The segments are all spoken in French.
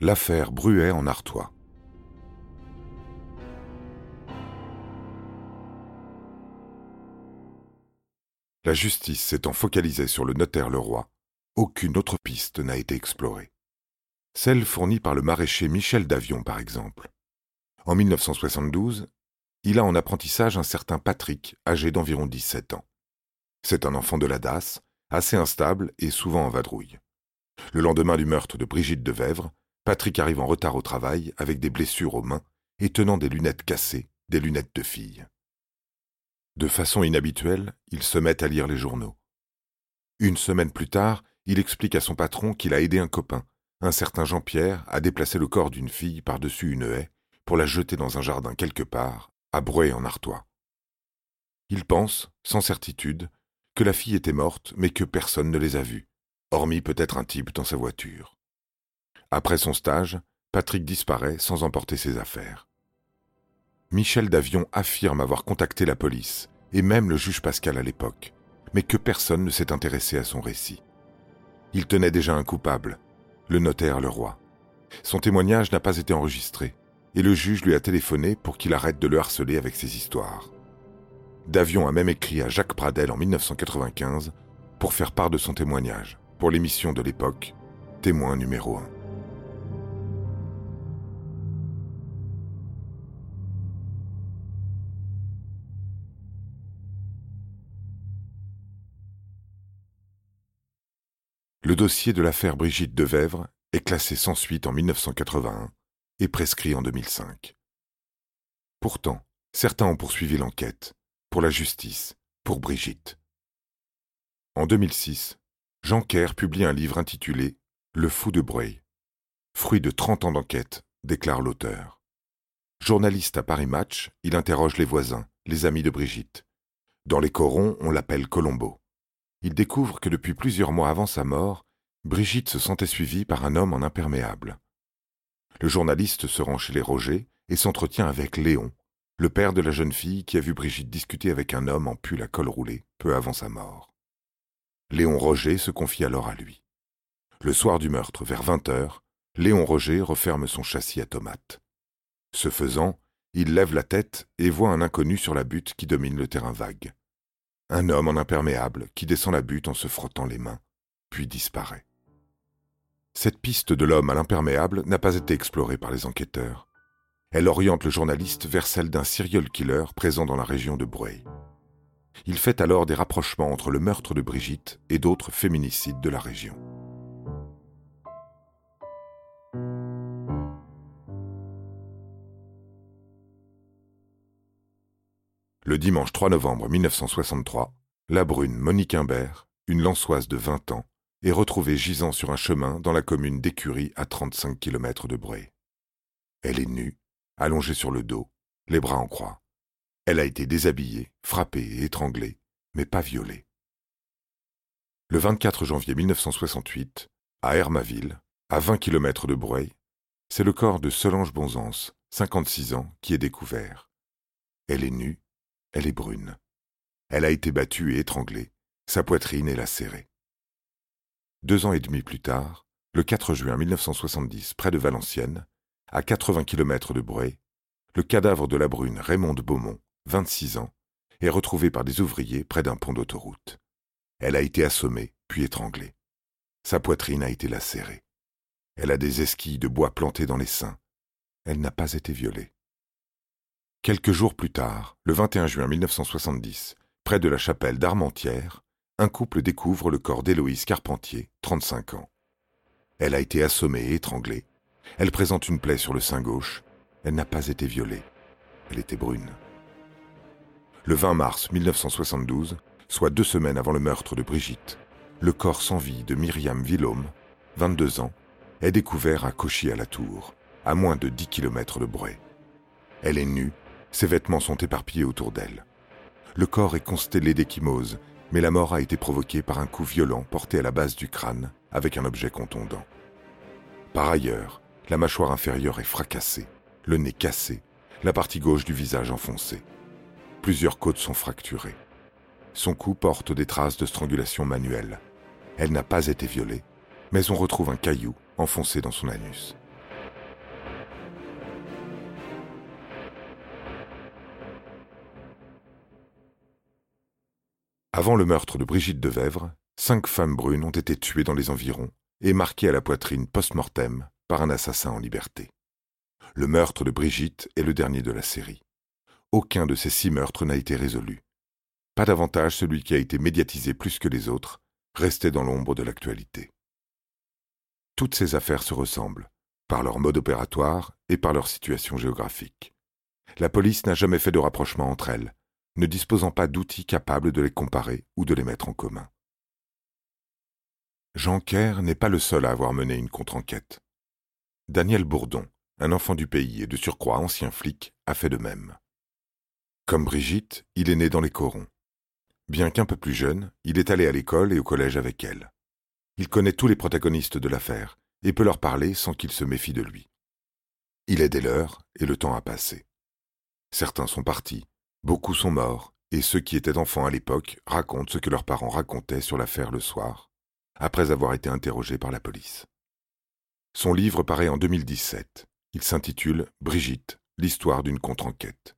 L'affaire Bruet en Artois. La justice s'étant focalisée sur le notaire Leroy, aucune autre piste n'a été explorée. Celle fournie par le maraîcher Michel Davion, par exemple. En 1972, il a en apprentissage un certain Patrick, âgé d'environ 17 ans. C'est un enfant de la DAS, assez instable et souvent en vadrouille. Le lendemain du meurtre de Brigitte de Vèvre, Patrick arrive en retard au travail avec des blessures aux mains et tenant des lunettes cassées, des lunettes de fille. De façon inhabituelle, il se met à lire les journaux. Une semaine plus tard, il explique à son patron qu'il a aidé un copain, un certain Jean-Pierre, à déplacer le corps d'une fille par-dessus une haie pour la jeter dans un jardin quelque part, à Breuil en Artois. Il pense, sans certitude, que la fille était morte, mais que personne ne les a vues, hormis peut-être un type dans sa voiture. Après son stage, Patrick disparaît sans emporter ses affaires. Michel Davion affirme avoir contacté la police, et même le juge Pascal à l'époque, mais que personne ne s'est intéressé à son récit. Il tenait déjà un coupable, le notaire Leroy. Son témoignage n'a pas été enregistré, et le juge lui a téléphoné pour qu'il arrête de le harceler avec ses histoires. Davion a même écrit à Jacques Pradel en 1995 pour faire part de son témoignage, pour l'émission de l'époque, témoin numéro 1. Le dossier de l'affaire Brigitte de Vèvre est classé sans suite en 1981 et prescrit en 2005. Pourtant, certains ont poursuivi l'enquête, pour la justice, pour Brigitte. En 2006, Jean Kerr publie un livre intitulé Le fou de Breuil. Fruit de 30 ans d'enquête, déclare l'auteur. Journaliste à Paris Match, il interroge les voisins, les amis de Brigitte. Dans les corons, on l'appelle Colombo il découvre que depuis plusieurs mois avant sa mort, Brigitte se sentait suivie par un homme en imperméable. Le journaliste se rend chez les Roger et s'entretient avec Léon, le père de la jeune fille qui a vu Brigitte discuter avec un homme en pull à col roulé peu avant sa mort. Léon Roger se confie alors à lui. Le soir du meurtre, vers vingt heures, Léon Roger referme son châssis à tomates. Ce faisant, il lève la tête et voit un inconnu sur la butte qui domine le terrain vague. Un homme en imperméable qui descend la butte en se frottant les mains, puis disparaît. Cette piste de l'homme à l'imperméable n'a pas été explorée par les enquêteurs. Elle oriente le journaliste vers celle d'un serial killer présent dans la région de Breuil. Il fait alors des rapprochements entre le meurtre de Brigitte et d'autres féminicides de la région. Le dimanche 3 novembre 1963, la brune Monique Imbert, une lançoise de 20 ans, est retrouvée gisant sur un chemin dans la commune d'Écurie à 35 km de Bray. Elle est nue, allongée sur le dos, les bras en croix. Elle a été déshabillée, frappée et étranglée, mais pas violée. Le 24 janvier 1968, à Hermaville, à 20 km de Bray, c'est le corps de Solange Bonzance, 56 ans, qui est découvert. Elle est nue, elle est brune. Elle a été battue et étranglée. Sa poitrine est lacérée. Deux ans et demi plus tard, le 4 juin 1970, près de Valenciennes, à 80 km de Breuil, le cadavre de la brune Raymonde Beaumont, 26 ans, est retrouvé par des ouvriers près d'un pont d'autoroute. Elle a été assommée, puis étranglée. Sa poitrine a été lacérée. Elle a des esquilles de bois plantées dans les seins. Elle n'a pas été violée. Quelques jours plus tard, le 21 juin 1970, près de la chapelle d'Armentières, un couple découvre le corps d'Héloïse Carpentier, 35 ans. Elle a été assommée et étranglée. Elle présente une plaie sur le sein gauche. Elle n'a pas été violée. Elle était brune. Le 20 mars 1972, soit deux semaines avant le meurtre de Brigitte, le corps sans vie de Myriam Villaume, 22 ans, est découvert à Cauchy-à-la-Tour, à moins de 10 km de Bray. Elle est nue ses vêtements sont éparpillés autour d'elle. Le corps est constellé d'échymoses, mais la mort a été provoquée par un coup violent porté à la base du crâne avec un objet contondant. Par ailleurs, la mâchoire inférieure est fracassée, le nez cassé, la partie gauche du visage enfoncée. Plusieurs côtes sont fracturées. Son cou porte des traces de strangulation manuelle. Elle n'a pas été violée, mais on retrouve un caillou enfoncé dans son anus. Avant le meurtre de Brigitte de Vèvre, cinq femmes brunes ont été tuées dans les environs et marquées à la poitrine post-mortem par un assassin en liberté. Le meurtre de Brigitte est le dernier de la série. Aucun de ces six meurtres n'a été résolu. Pas davantage celui qui a été médiatisé plus que les autres, restait dans l'ombre de l'actualité. Toutes ces affaires se ressemblent, par leur mode opératoire et par leur situation géographique. La police n'a jamais fait de rapprochement entre elles, ne disposant pas d'outils capables de les comparer ou de les mettre en commun. Jean Kerr n'est pas le seul à avoir mené une contre-enquête. Daniel Bourdon, un enfant du pays et de surcroît ancien flic, a fait de même. Comme Brigitte, il est né dans les corons. Bien qu'un peu plus jeune, il est allé à l'école et au collège avec elle. Il connaît tous les protagonistes de l'affaire et peut leur parler sans qu'ils se méfient de lui. Il est des leurs et le temps a passé. Certains sont partis, beaucoup sont morts, et ceux qui étaient enfants à l'époque racontent ce que leurs parents racontaient sur l'affaire le soir, après avoir été interrogés par la police. Son livre paraît en 2017. Il s'intitule Brigitte, l'histoire d'une contre-enquête.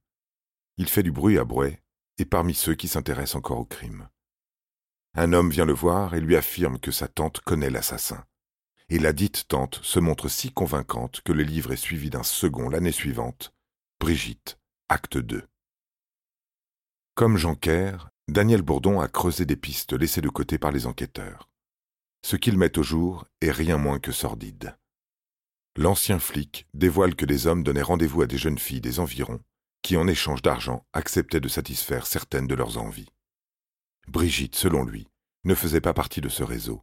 Il fait du bruit à Brouet et parmi ceux qui s'intéressent encore au crime. Un homme vient le voir et lui affirme que sa tante connaît l'assassin. Et la dite tante se montre si convaincante que le livre est suivi d'un second l'année suivante, Brigitte, acte 2. Comme Jean Daniel Bourdon a creusé des pistes laissées de côté par les enquêteurs. Ce qu'il met au jour est rien moins que sordide. L'ancien flic dévoile que des hommes donnaient rendez-vous à des jeunes filles des environs qui, en échange d'argent, acceptaient de satisfaire certaines de leurs envies. Brigitte, selon lui, ne faisait pas partie de ce réseau,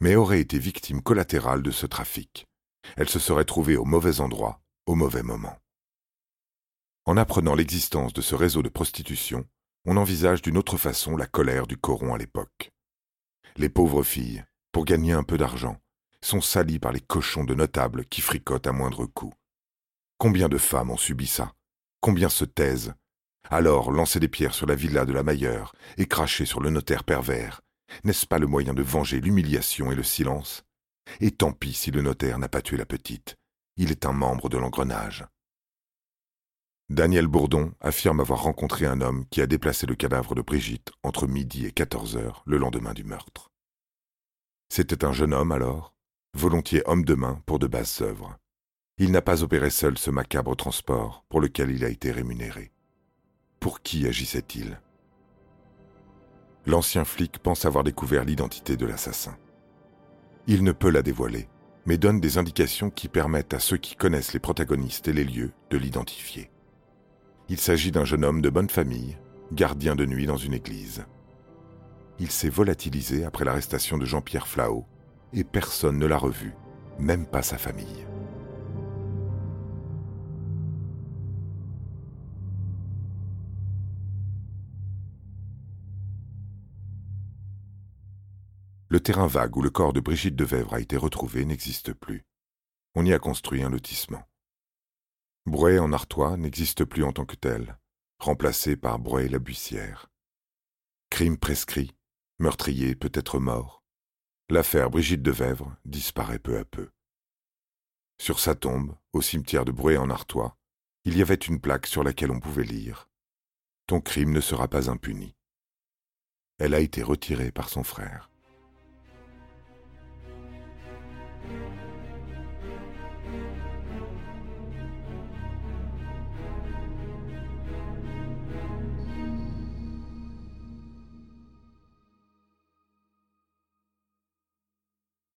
mais aurait été victime collatérale de ce trafic. Elle se serait trouvée au mauvais endroit, au mauvais moment. En apprenant l'existence de ce réseau de prostitution, on envisage d'une autre façon la colère du coron à l'époque. Les pauvres filles, pour gagner un peu d'argent, sont salies par les cochons de notables qui fricotent à moindre coût. Combien de femmes ont subi ça? Combien se taisent? Alors lancer des pierres sur la villa de la Mailleure et cracher sur le notaire pervers, n'est-ce pas le moyen de venger l'humiliation et le silence? Et tant pis si le notaire n'a pas tué la petite, il est un membre de l'engrenage. Daniel Bourdon affirme avoir rencontré un homme qui a déplacé le cadavre de Brigitte entre midi et quatorze heures le lendemain du meurtre. C'était un jeune homme alors, volontiers homme de main pour de basses œuvres. Il n'a pas opéré seul ce macabre transport pour lequel il a été rémunéré. Pour qui agissait-il? L'ancien flic pense avoir découvert l'identité de l'assassin. Il ne peut la dévoiler, mais donne des indications qui permettent à ceux qui connaissent les protagonistes et les lieux de l'identifier. Il s'agit d'un jeune homme de bonne famille, gardien de nuit dans une église. Il s'est volatilisé après l'arrestation de Jean-Pierre Flao, et personne ne l'a revu, même pas sa famille. Le terrain vague où le corps de Brigitte de Vèvre a été retrouvé n'existe plus. On y a construit un lotissement. Brouet en Artois n'existe plus en tant que tel, remplacé par Brouet la Buissière. Crime prescrit, meurtrier peut-être mort. L'affaire Brigitte de Vèvre disparaît peu à peu. Sur sa tombe, au cimetière de Brouet en Artois, il y avait une plaque sur laquelle on pouvait lire Ton crime ne sera pas impuni. Elle a été retirée par son frère.